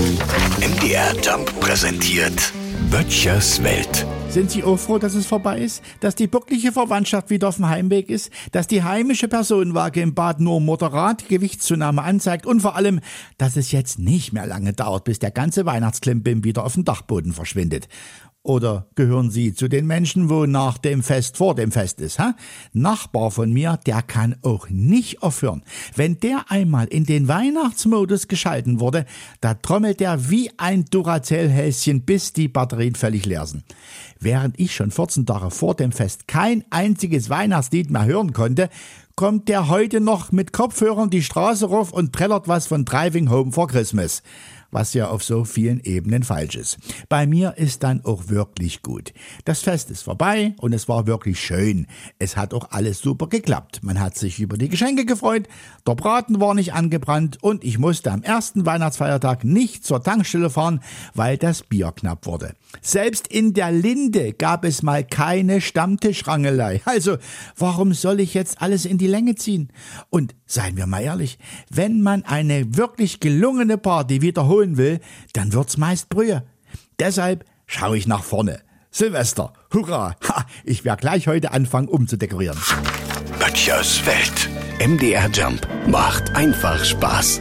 MDR Jump präsentiert Böttchers Welt. Sind Sie auch froh, dass es vorbei ist? Dass die wirkliche Verwandtschaft wieder auf dem Heimweg ist? Dass die heimische Personenwaage im Bad nur moderat Gewichtszunahme anzeigt? Und vor allem, dass es jetzt nicht mehr lange dauert, bis der ganze Weihnachtsklimbim wieder auf dem Dachboden verschwindet? Oder gehören Sie zu den Menschen, wo nach dem Fest vor dem Fest ist? Ha? Nachbar von mir, der kann auch nicht aufhören. Wenn der einmal in den Weihnachtsmodus geschalten wurde, da trommelt er wie ein Duracell-Häschen, bis die Batterien völlig leer sind. Während ich schon 14 Tage vor dem Fest kein einziges Weihnachtslied mehr hören konnte, kommt der heute noch mit Kopfhörern die Straße rauf und trällert was von Driving Home for Christmas was ja auf so vielen Ebenen falsch ist. Bei mir ist dann auch wirklich gut. Das Fest ist vorbei und es war wirklich schön. Es hat auch alles super geklappt. Man hat sich über die Geschenke gefreut, der Braten war nicht angebrannt und ich musste am ersten Weihnachtsfeiertag nicht zur Tankstelle fahren, weil das Bier knapp wurde. Selbst in der Linde gab es mal keine Stammtischrangelei. Also, warum soll ich jetzt alles in die Länge ziehen? Und seien wir mal ehrlich, wenn man eine wirklich gelungene Party wiederholen will, dann wird's meist Brühe. Deshalb schaue ich nach vorne. Silvester, hurra! Ha, ich werde gleich heute anfangen umzudekorieren. Böttchers Welt. MDR Jump macht einfach Spaß.